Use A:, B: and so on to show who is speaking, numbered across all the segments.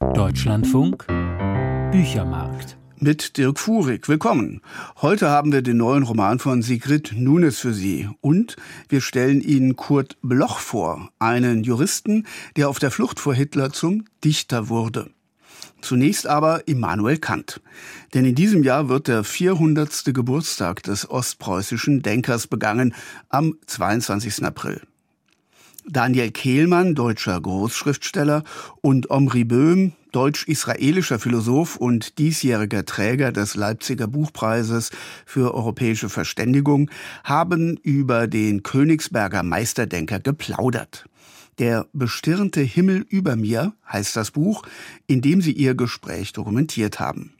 A: Deutschlandfunk Büchermarkt
B: mit Dirk Furig. Willkommen. Heute haben wir den neuen Roman von Sigrid Nunes für Sie und wir stellen Ihnen Kurt Bloch vor, einen Juristen, der auf der Flucht vor Hitler zum Dichter wurde. Zunächst aber Immanuel Kant. Denn in diesem Jahr wird der 400. Geburtstag des ostpreußischen Denkers begangen am 22. April. Daniel Kehlmann, deutscher Großschriftsteller, und Omri Böhm, deutsch-israelischer Philosoph und diesjähriger Träger des Leipziger Buchpreises für europäische Verständigung, haben über den Königsberger Meisterdenker geplaudert. Der bestirnte Himmel über mir heißt das Buch, in dem sie ihr Gespräch dokumentiert haben.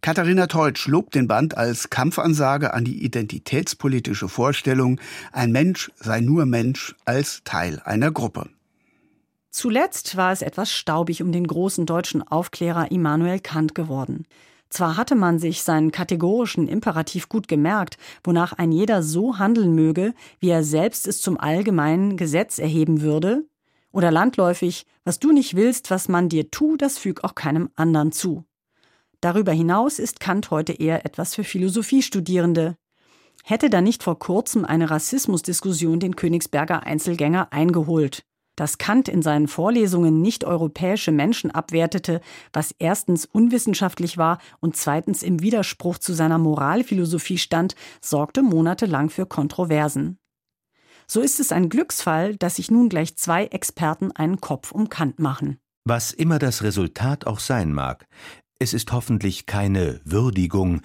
B: Katharina Teutsch lobt den Band als Kampfansage an die identitätspolitische Vorstellung, ein Mensch sei nur Mensch als Teil einer Gruppe.
C: Zuletzt war es etwas staubig um den großen deutschen Aufklärer Immanuel Kant geworden. Zwar hatte man sich seinen kategorischen Imperativ gut gemerkt, wonach ein jeder so handeln möge, wie er selbst es zum allgemeinen Gesetz erheben würde, oder landläufig, was du nicht willst, was man dir tu, das füg auch keinem anderen zu. Darüber hinaus ist Kant heute eher etwas für Philosophiestudierende. Hätte da nicht vor kurzem eine Rassismusdiskussion den Königsberger Einzelgänger eingeholt dass Kant in seinen Vorlesungen nicht europäische Menschen abwertete, was erstens unwissenschaftlich war und zweitens im Widerspruch zu seiner Moralphilosophie stand, sorgte monatelang für Kontroversen. So ist es ein Glücksfall, dass sich nun gleich zwei Experten einen Kopf um Kant machen.
D: Was immer das Resultat auch sein mag, es ist hoffentlich keine Würdigung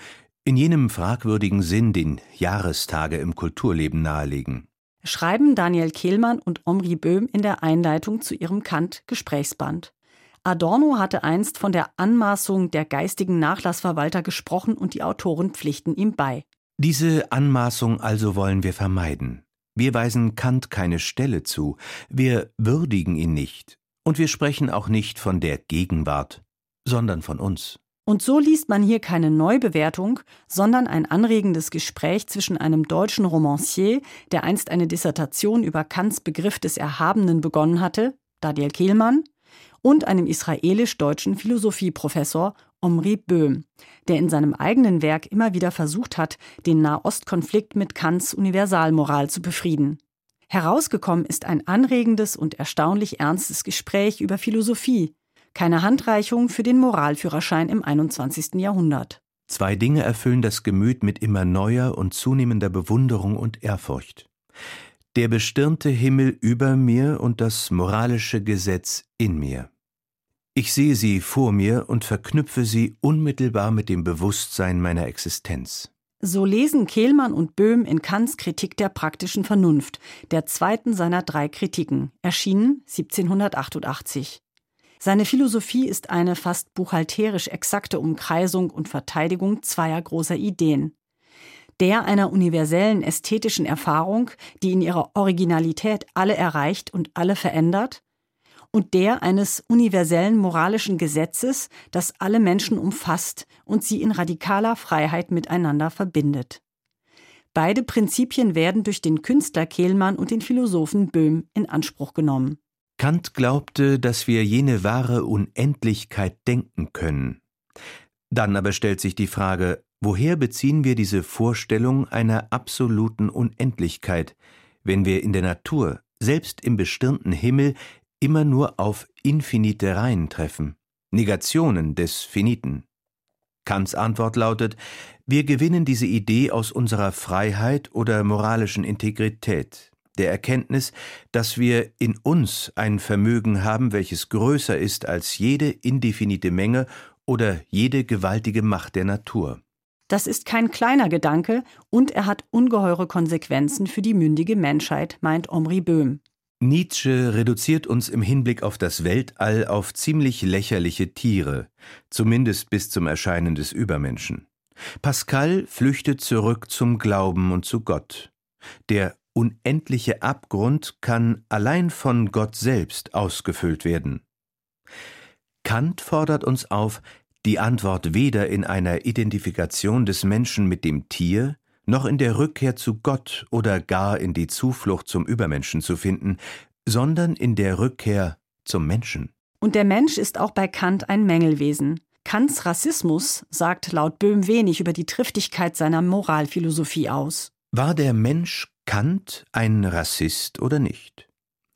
D: in jenem fragwürdigen Sinn, den Jahrestage im Kulturleben nahelegen
C: schreiben Daniel Kehlmann und Omri Böhm in der Einleitung zu ihrem Kant-Gesprächsband. Adorno hatte einst von der Anmaßung der geistigen Nachlassverwalter gesprochen und die Autoren pflichten ihm bei.
D: Diese Anmaßung also wollen wir vermeiden. Wir weisen Kant keine Stelle zu, wir würdigen ihn nicht, und wir sprechen auch nicht von der Gegenwart, sondern von uns.
C: Und so liest man hier keine Neubewertung, sondern ein anregendes Gespräch zwischen einem deutschen Romancier, der einst eine Dissertation über Kants Begriff des Erhabenen begonnen hatte, Daniel Kehlmann, und einem israelisch-deutschen Philosophieprofessor, Omri Böhm, der in seinem eigenen Werk immer wieder versucht hat, den Nahostkonflikt mit Kants Universalmoral zu befrieden. Herausgekommen ist ein anregendes und erstaunlich ernstes Gespräch über Philosophie, keine Handreichung für den Moralführerschein im 21. Jahrhundert.
D: Zwei Dinge erfüllen das Gemüt mit immer neuer und zunehmender Bewunderung und Ehrfurcht. Der bestirnte Himmel über mir und das moralische Gesetz in mir. Ich sehe sie vor mir und verknüpfe sie unmittelbar mit dem Bewusstsein meiner Existenz.
C: So lesen Kehlmann und Böhm in Kants Kritik der praktischen Vernunft, der zweiten seiner drei Kritiken, erschienen 1788. Seine Philosophie ist eine fast buchhalterisch exakte Umkreisung und Verteidigung zweier großer Ideen. Der einer universellen ästhetischen Erfahrung, die in ihrer Originalität alle erreicht und alle verändert, und der eines universellen moralischen Gesetzes, das alle Menschen umfasst und sie in radikaler Freiheit miteinander verbindet. Beide Prinzipien werden durch den Künstler Kehlmann und den Philosophen Böhm in Anspruch genommen.
D: Kant glaubte, dass wir jene wahre Unendlichkeit denken können. Dann aber stellt sich die Frage, woher beziehen wir diese Vorstellung einer absoluten Unendlichkeit, wenn wir in der Natur, selbst im bestirnten Himmel, immer nur auf infinite Reihen treffen, Negationen des Finiten. Kants Antwort lautet, wir gewinnen diese Idee aus unserer Freiheit oder moralischen Integrität, der Erkenntnis, dass wir in uns ein Vermögen haben, welches größer ist als jede indefinite Menge oder jede gewaltige Macht der Natur.
C: Das ist kein kleiner Gedanke und er hat ungeheure Konsequenzen für die mündige Menschheit, meint Omri Böhm.
D: Nietzsche reduziert uns im Hinblick auf das Weltall auf ziemlich lächerliche Tiere, zumindest bis zum Erscheinen des Übermenschen. Pascal flüchtet zurück zum Glauben und zu Gott. Der unendliche Abgrund kann allein von Gott selbst ausgefüllt werden. Kant fordert uns auf, die Antwort weder in einer Identifikation des Menschen mit dem Tier, noch in der Rückkehr zu Gott oder gar in die Zuflucht zum Übermenschen zu finden, sondern in der Rückkehr zum Menschen.
C: Und der Mensch ist auch bei Kant ein Mängelwesen. Kants Rassismus sagt laut Böhm wenig über die Triftigkeit seiner Moralphilosophie aus.
D: War der Mensch Kant ein Rassist oder nicht?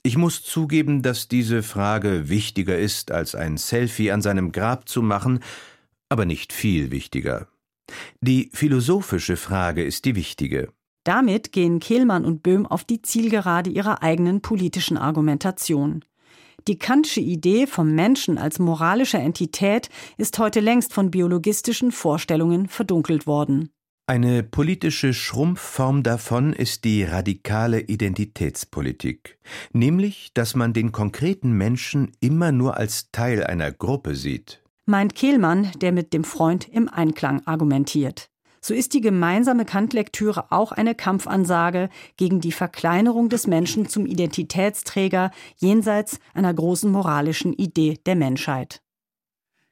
D: Ich muss zugeben, dass diese Frage wichtiger ist, als ein Selfie an seinem Grab zu machen, aber nicht viel wichtiger. Die philosophische Frage ist die wichtige.
C: Damit gehen Kehlmann und Böhm auf die Zielgerade ihrer eigenen politischen Argumentation. Die Kantsche Idee vom Menschen als moralischer Entität ist heute längst von biologistischen Vorstellungen verdunkelt worden.
D: Eine politische Schrumpfform davon ist die radikale Identitätspolitik, nämlich dass man den konkreten Menschen immer nur als Teil einer Gruppe sieht.
C: Meint Kehlmann, der mit dem Freund im Einklang argumentiert so ist die gemeinsame Kant-Lektüre auch eine Kampfansage gegen die Verkleinerung des Menschen zum Identitätsträger jenseits einer großen moralischen Idee der Menschheit.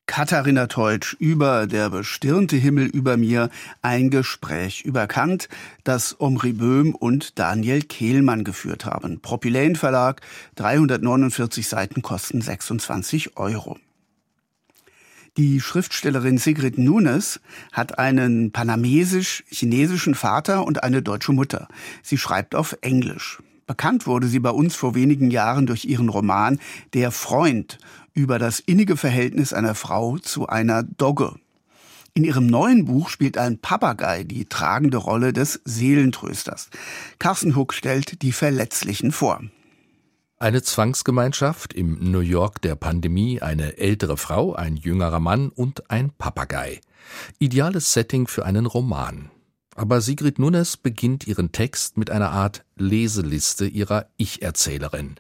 B: Katharina Teutsch über Der bestirnte Himmel über mir, ein Gespräch über Kant, das Omri Böhm und Daniel Kehlmann geführt haben. Propyläen Verlag, 349 Seiten kosten 26 Euro. Die Schriftstellerin Sigrid Nunes hat einen panamesisch-chinesischen Vater und eine deutsche Mutter. Sie schreibt auf Englisch. Bekannt wurde sie bei uns vor wenigen Jahren durch ihren Roman Der Freund über das innige Verhältnis einer Frau zu einer Dogge. In ihrem neuen Buch spielt ein Papagei die tragende Rolle des Seelentrösters. Carsten Huck stellt die Verletzlichen vor.
E: Eine Zwangsgemeinschaft im New York der Pandemie, eine ältere Frau, ein jüngerer Mann und ein Papagei. Ideales Setting für einen Roman. Aber Sigrid Nunes beginnt ihren Text mit einer Art Leseliste ihrer Ich-Erzählerin.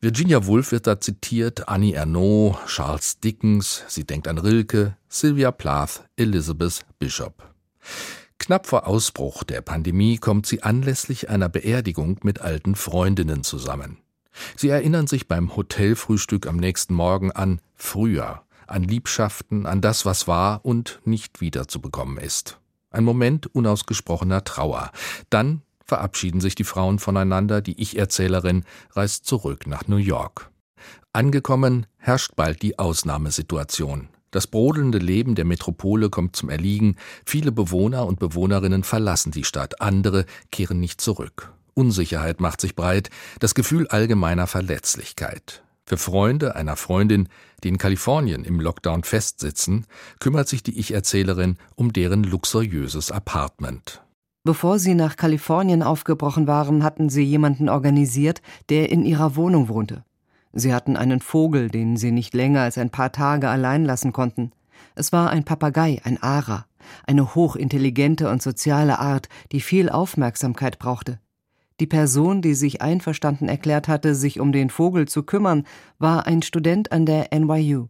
E: Virginia Woolf wird da zitiert, Annie Ernaux, Charles Dickens, sie denkt an Rilke, Sylvia Plath, Elizabeth Bishop. Knapp vor Ausbruch der Pandemie kommt sie anlässlich einer Beerdigung mit alten Freundinnen zusammen. Sie erinnern sich beim Hotelfrühstück am nächsten Morgen an früher, an Liebschaften, an das, was war und nicht wiederzubekommen ist. Ein Moment unausgesprochener Trauer. Dann verabschieden sich die Frauen voneinander, die Ich-Erzählerin reist zurück nach New York. Angekommen herrscht bald die Ausnahmesituation. Das brodelnde Leben der Metropole kommt zum Erliegen, viele Bewohner und Bewohnerinnen verlassen die Stadt, andere kehren nicht zurück. Unsicherheit macht sich breit, das Gefühl allgemeiner Verletzlichkeit. Für Freunde einer Freundin, die in Kalifornien im Lockdown festsitzen, kümmert sich die Ich-Erzählerin um deren luxuriöses Apartment.
F: Bevor sie nach Kalifornien aufgebrochen waren, hatten sie jemanden organisiert, der in ihrer Wohnung wohnte. Sie hatten einen Vogel, den sie nicht länger als ein paar Tage allein lassen konnten. Es war ein Papagei, ein Ara, eine hochintelligente und soziale Art, die viel Aufmerksamkeit brauchte. Die Person, die sich einverstanden erklärt hatte, sich um den Vogel zu kümmern, war ein Student an der NYU.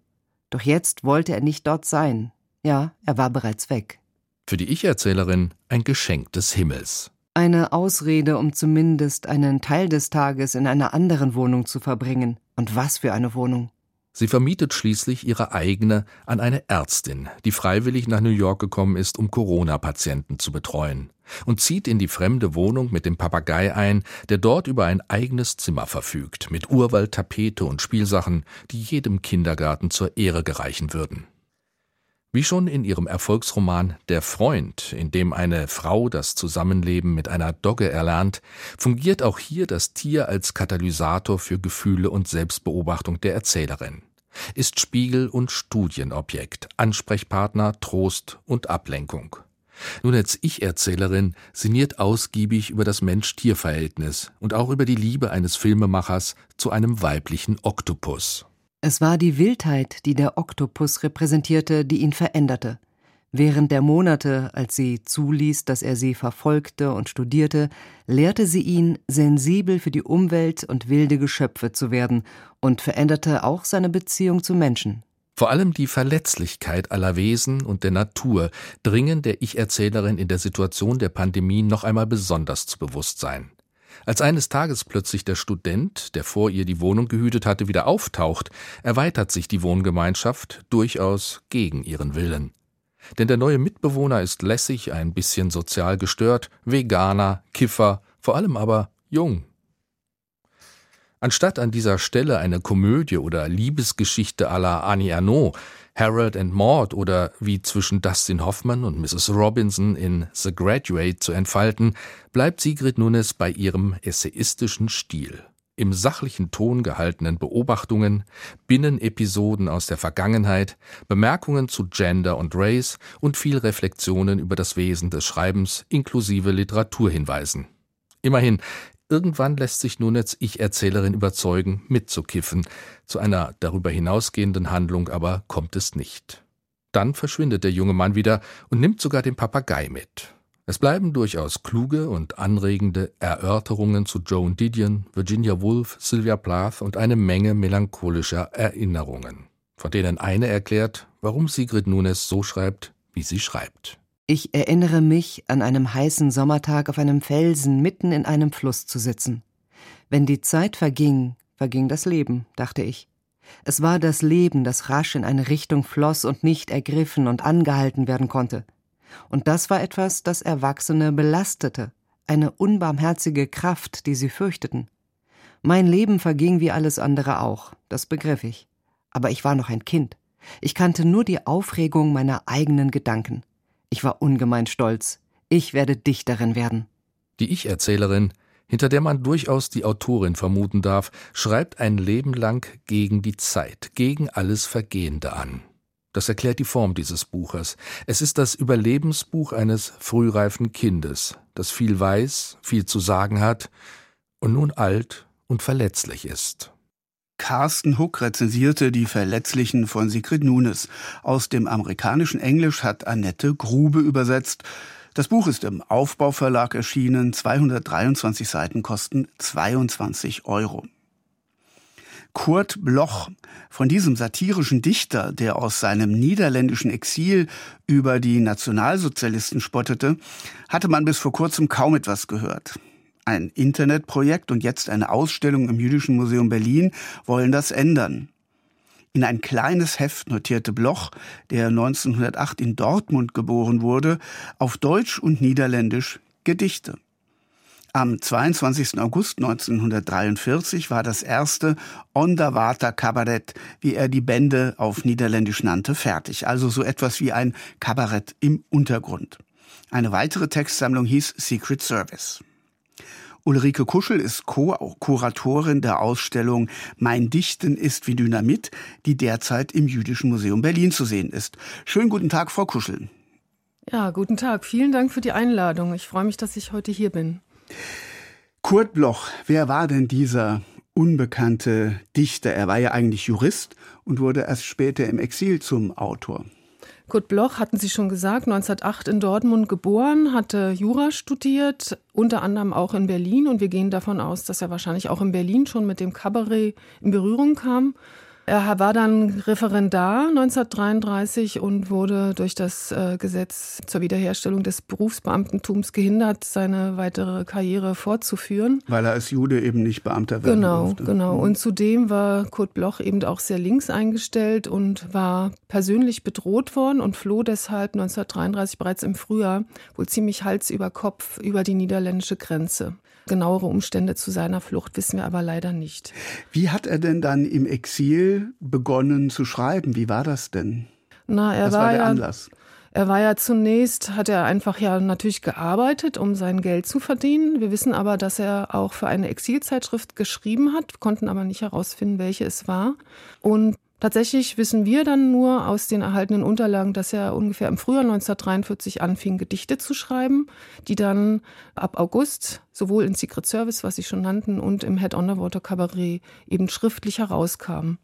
F: Doch jetzt wollte er nicht dort sein. Ja, er war bereits weg.
E: Für die Ich-Erzählerin ein Geschenk des Himmels.
F: Eine Ausrede, um zumindest einen Teil des Tages in einer anderen Wohnung zu verbringen. Und was für eine Wohnung.
E: Sie vermietet schließlich ihre eigene an eine Ärztin, die freiwillig nach New York gekommen ist, um Corona-Patienten zu betreuen, und zieht in die fremde Wohnung mit dem Papagei ein, der dort über ein eigenes Zimmer verfügt, mit Urwaldtapete und Spielsachen, die jedem Kindergarten zur Ehre gereichen würden. Wie schon in ihrem Erfolgsroman Der Freund, in dem eine Frau das Zusammenleben mit einer Dogge erlernt, fungiert auch hier das Tier als Katalysator für Gefühle und Selbstbeobachtung der Erzählerin, ist Spiegel und Studienobjekt, Ansprechpartner, Trost und Ablenkung. Nun als Ich-Erzählerin sinniert ausgiebig über das Mensch-Tier-Verhältnis und auch über die Liebe eines Filmemachers zu einem weiblichen Oktopus.
F: Es war die Wildheit, die der Oktopus repräsentierte, die ihn veränderte. Während der Monate, als sie zuließ, dass er sie verfolgte und studierte, lehrte sie ihn, sensibel für die Umwelt und wilde Geschöpfe zu werden und veränderte auch seine Beziehung zu Menschen.
E: Vor allem die Verletzlichkeit aller Wesen und der Natur dringen der Ich-Erzählerin in der Situation der Pandemie noch einmal besonders zu Bewusstsein. Als eines Tages plötzlich der Student, der vor ihr die Wohnung gehütet hatte, wieder auftaucht, erweitert sich die Wohngemeinschaft durchaus gegen ihren Willen. Denn der neue Mitbewohner ist lässig, ein bisschen sozial gestört, Veganer, Kiffer, vor allem aber jung. Anstatt an dieser Stelle eine Komödie oder Liebesgeschichte à la Annie Arnaud, Harold and Maud oder wie zwischen Dustin Hoffman und Mrs. Robinson in The Graduate zu entfalten, bleibt Sigrid Nunes bei ihrem essayistischen Stil. Im sachlichen Ton gehaltenen Beobachtungen, Binnenepisoden aus der Vergangenheit, Bemerkungen zu Gender und Race und viel Reflexionen über das Wesen des Schreibens inklusive Literaturhinweisen. Immerhin, Irgendwann lässt sich nun als Ich-Erzählerin überzeugen, mitzukiffen. Zu einer darüber hinausgehenden Handlung aber kommt es nicht. Dann verschwindet der junge Mann wieder und nimmt sogar den Papagei mit. Es bleiben durchaus kluge und anregende Erörterungen zu Joan Didion, Virginia Woolf, Sylvia Plath und eine Menge melancholischer Erinnerungen, von denen eine erklärt, warum Sigrid Nunes so schreibt, wie sie schreibt.
F: Ich erinnere mich, an einem heißen Sommertag auf einem Felsen mitten in einem Fluss zu sitzen. Wenn die Zeit verging, verging das Leben, dachte ich. Es war das Leben, das rasch in eine Richtung floss und nicht ergriffen und angehalten werden konnte. Und das war etwas, das Erwachsene belastete, eine unbarmherzige Kraft, die sie fürchteten. Mein Leben verging wie alles andere auch, das begriff ich. Aber ich war noch ein Kind. Ich kannte nur die Aufregung meiner eigenen Gedanken. Ich war ungemein stolz. Ich werde Dichterin werden.
E: Die Ich-Erzählerin, hinter der man durchaus die Autorin vermuten darf, schreibt ein Leben lang gegen die Zeit, gegen alles Vergehende an. Das erklärt die Form dieses Buches. Es ist das Überlebensbuch eines frühreifen Kindes, das viel weiß, viel zu sagen hat und nun alt und verletzlich ist.
B: Carsten Huck rezensierte die Verletzlichen von Sigrid Nunes. Aus dem amerikanischen Englisch hat Annette Grube übersetzt. Das Buch ist im Aufbauverlag erschienen. 223 Seiten kosten 22 Euro. Kurt Bloch, von diesem satirischen Dichter, der aus seinem niederländischen Exil über die Nationalsozialisten spottete, hatte man bis vor kurzem kaum etwas gehört ein Internetprojekt und jetzt eine Ausstellung im Jüdischen Museum Berlin wollen das ändern. In ein kleines Heft notierte Bloch, der 1908 in Dortmund geboren wurde, auf Deutsch und Niederländisch Gedichte. Am 22. August 1943 war das erste Onderwater Kabarett, wie er die Bände auf Niederländisch nannte, fertig. Also so etwas wie ein Kabarett im Untergrund. Eine weitere Textsammlung hieß Secret Service. Ulrike Kuschel ist Co-Kuratorin der Ausstellung Mein Dichten ist wie Dynamit, die derzeit im Jüdischen Museum Berlin zu sehen ist. Schönen guten Tag, Frau Kuschel.
G: Ja, guten Tag. Vielen Dank für die Einladung. Ich freue mich, dass ich heute hier bin.
B: Kurt Bloch, wer war denn dieser unbekannte Dichter? Er war ja eigentlich Jurist und wurde erst später im Exil zum Autor.
G: Kurt Bloch, hatten Sie schon gesagt, 1908 in Dortmund geboren, hatte Jura studiert, unter anderem auch in Berlin. Und wir gehen davon aus, dass er wahrscheinlich auch in Berlin schon mit dem Kabarett in Berührung kam. Er war dann Referendar 1933 und wurde durch das äh, Gesetz zur Wiederherstellung des Berufsbeamtentums gehindert, seine weitere Karriere fortzuführen.
B: Weil er als Jude eben nicht Beamter werden
G: genau,
B: durfte.
G: Genau, genau. Und zudem war Kurt Bloch eben auch sehr links eingestellt und war persönlich bedroht worden und floh deshalb 1933 bereits im Frühjahr wohl ziemlich Hals über Kopf über die niederländische Grenze. Genauere Umstände zu seiner Flucht wissen wir aber leider nicht.
B: Wie hat er denn dann im Exil begonnen zu schreiben? Wie war das denn?
G: Na, er
B: Was
G: war,
B: war der
G: ja,
B: Anlass?
G: Er war ja zunächst, hat er einfach ja natürlich gearbeitet, um sein Geld zu verdienen. Wir wissen aber, dass er auch für eine Exilzeitschrift geschrieben hat, konnten aber nicht herausfinden, welche es war. Und Tatsächlich wissen wir dann nur aus den erhaltenen Unterlagen, dass er ungefähr im Frühjahr 1943 anfing, Gedichte zu schreiben, die dann ab August sowohl in Secret Service, was Sie schon nannten, und im Head Underwater Cabaret eben schriftlich herauskamen.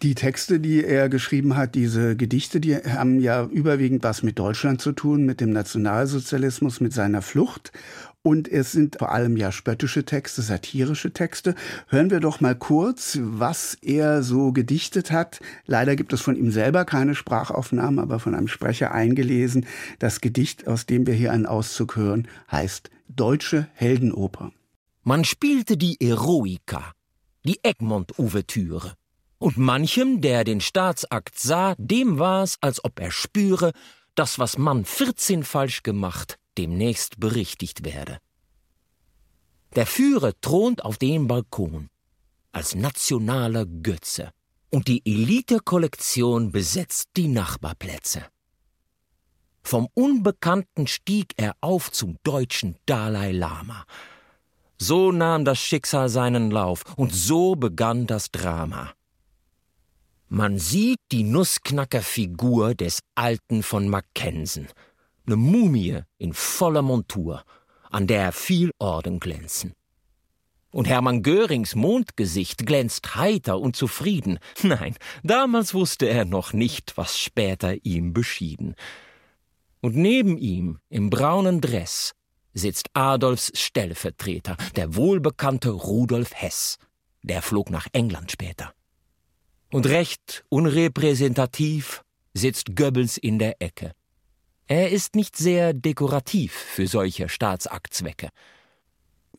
B: Die Texte, die er geschrieben hat, diese Gedichte, die haben ja überwiegend was mit Deutschland zu tun, mit dem Nationalsozialismus, mit seiner Flucht. Und es sind vor allem ja spöttische Texte, satirische Texte. Hören wir doch mal kurz, was er so gedichtet hat. Leider gibt es von ihm selber keine Sprachaufnahmen, aber von einem Sprecher eingelesen. Das Gedicht, aus dem wir hier einen Auszug hören, heißt Deutsche Heldenoper.
H: Man spielte die Eroica, die Egmont-Ouvertüre. Und manchem, der den Staatsakt sah, dem war's, als ob er spüre, dass was man vierzehn falsch gemacht, demnächst berichtigt werde. Der Führer thront auf dem Balkon. als nationaler Götze. Und die Elite-Kollektion besetzt die Nachbarplätze. Vom Unbekannten stieg er auf zum deutschen Dalai Lama. So nahm das Schicksal seinen Lauf und so begann das Drama. Man sieht die Nussknackerfigur des Alten von Mackensen, ne Mumie in voller Montur, an der viel Orden glänzen. Und Hermann Görings Mondgesicht glänzt heiter und zufrieden. Nein, damals wusste er noch nicht, was später ihm beschieden. Und neben ihm, im braunen Dress, sitzt Adolfs Stellvertreter, der wohlbekannte Rudolf Hess. Der flog nach England später. Und recht unrepräsentativ sitzt Goebbels in der Ecke. Er ist nicht sehr dekorativ für solche Staatsaktzwecke.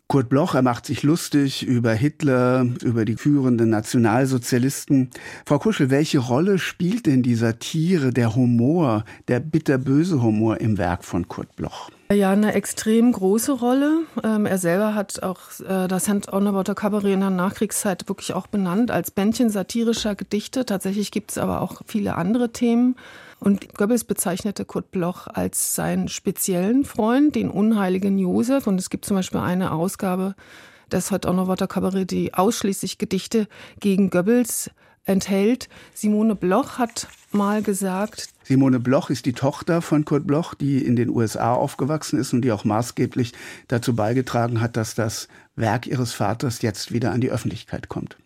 B: Kurt Bloch, er macht sich lustig über Hitler, über die führenden Nationalsozialisten. Frau Kuschel, welche Rolle spielt denn dieser Tiere, der Humor, der bitterböse Humor im Werk von Kurt Bloch?
G: Ja, eine extrem große Rolle. Ähm, er selber hat auch äh, das Underwater Cabaret in der Nachkriegszeit wirklich auch benannt als Bändchen satirischer Gedichte. Tatsächlich gibt es aber auch viele andere Themen. Und Goebbels bezeichnete Kurt Bloch als seinen speziellen Freund, den unheiligen Josef. Und es gibt zum Beispiel eine Ausgabe des Hot Underwater Cabaret, die ausschließlich Gedichte gegen Goebbels enthält. Simone Bloch hat mal gesagt.
B: Simone Bloch ist die Tochter von Kurt Bloch, die in den USA aufgewachsen ist und die auch maßgeblich dazu beigetragen hat, dass das Werk ihres Vaters jetzt wieder an die Öffentlichkeit kommt.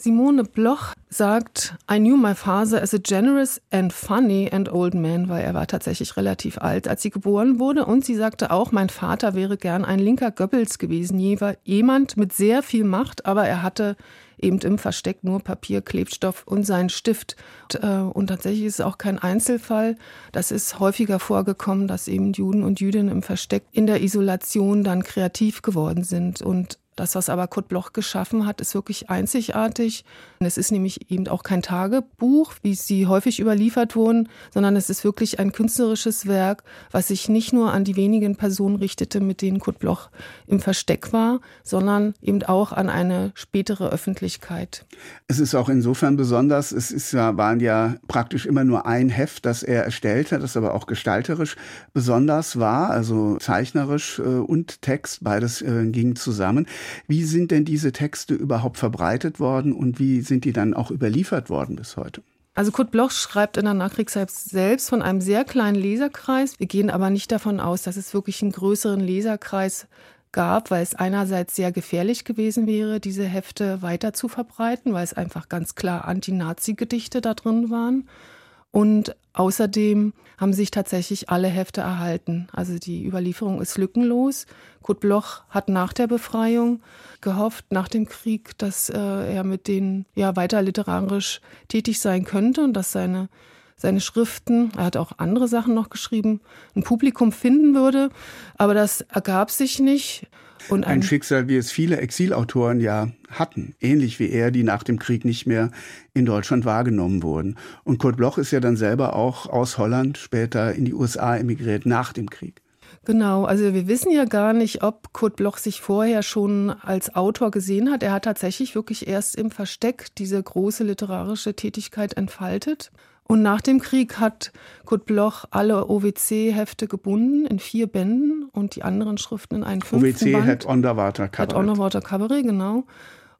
G: Simone Bloch sagt, I knew my father as a generous and funny and old man, weil er war tatsächlich relativ alt, als sie geboren wurde. Und sie sagte auch, mein Vater wäre gern ein linker Goebbels gewesen, jemand mit sehr viel Macht, aber er hatte eben im Versteck nur Papier, Klebstoff und seinen Stift. Und, äh, und tatsächlich ist es auch kein Einzelfall. Das ist häufiger vorgekommen, dass eben Juden und Jüdinnen im Versteck in der Isolation dann kreativ geworden sind und das, was aber Kurt Bloch geschaffen hat, ist wirklich einzigartig. Es ist nämlich eben auch kein Tagebuch, wie sie häufig überliefert wurden, sondern es ist wirklich ein künstlerisches Werk, was sich nicht nur an die wenigen Personen richtete, mit denen Kurt Bloch im Versteck war, sondern eben auch an eine spätere Öffentlichkeit.
B: Es ist auch insofern besonders, es ist ja, waren ja praktisch immer nur ein Heft, das er erstellt hat, das aber auch gestalterisch besonders war, also zeichnerisch äh, und Text, beides äh, ging zusammen. Wie sind denn diese Texte überhaupt verbreitet worden und wie sind die dann auch überliefert worden bis heute?
G: Also Kurt Bloch schreibt in der Nachkriegszeit selbst von einem sehr kleinen Leserkreis. Wir gehen aber nicht davon aus, dass es wirklich einen größeren Leserkreis gab, weil es einerseits sehr gefährlich gewesen wäre, diese Hefte weiter zu verbreiten, weil es einfach ganz klar Anti-Nazi-Gedichte da drin waren. Und außerdem haben sich tatsächlich alle Hefte erhalten. Also die Überlieferung ist lückenlos. Kurt Bloch hat nach der Befreiung gehofft, nach dem Krieg, dass äh, er mit denen ja weiter literarisch tätig sein könnte und dass seine seine Schriften, er hat auch andere Sachen noch geschrieben, ein Publikum finden würde. Aber das ergab sich nicht.
B: Und ein, ein Schicksal, wie es viele Exilautoren ja hatten, ähnlich wie er, die nach dem Krieg nicht mehr in Deutschland wahrgenommen wurden. Und Kurt Bloch ist ja dann selber auch aus Holland später in die USA emigriert nach dem Krieg.
G: Genau, also wir wissen ja gar nicht, ob Kurt Bloch sich vorher schon als Autor gesehen hat. Er hat tatsächlich wirklich erst im Versteck diese große literarische Tätigkeit entfaltet. Und nach dem Krieg hat Kurt Bloch alle OWC-Hefte gebunden in vier Bänden und die anderen Schriften in einen fünften
B: OWC Band. Head Underwater Cabaret.
G: Head Underwater Cabaret, genau.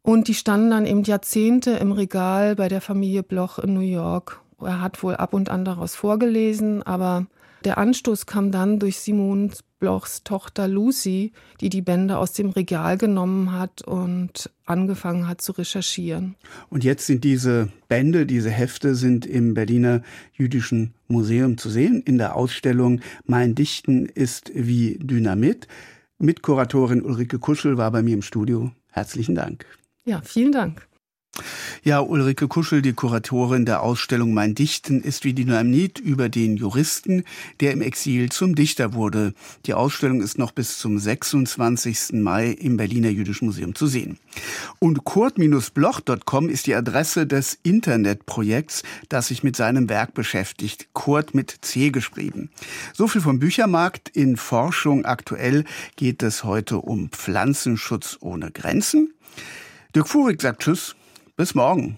G: Und die standen dann eben Jahrzehnte im Regal bei der Familie Bloch in New York. Er hat wohl ab und an daraus vorgelesen, aber der Anstoß kam dann durch Simon Blochs Tochter Lucy, die die Bände aus dem Regal genommen hat und angefangen hat zu recherchieren.
B: Und jetzt sind diese Bände, diese Hefte sind im Berliner Jüdischen Museum zu sehen in der Ausstellung Mein Dichten ist wie Dynamit. Mitkuratorin Ulrike Kuschel war bei mir im Studio. Herzlichen Dank.
G: Ja, vielen Dank.
B: Ja, Ulrike Kuschel, die Kuratorin der Ausstellung Mein Dichten ist wie Dynamit über den Juristen, der im Exil zum Dichter wurde. Die Ausstellung ist noch bis zum 26. Mai im Berliner Jüdischen Museum zu sehen. Und kurt-bloch.com ist die Adresse des Internetprojekts, das sich mit seinem Werk beschäftigt. Kurt mit C geschrieben. So viel vom Büchermarkt. In Forschung aktuell geht es heute um Pflanzenschutz ohne Grenzen. Dirk Furig sagt Tschüss. Bis morgen.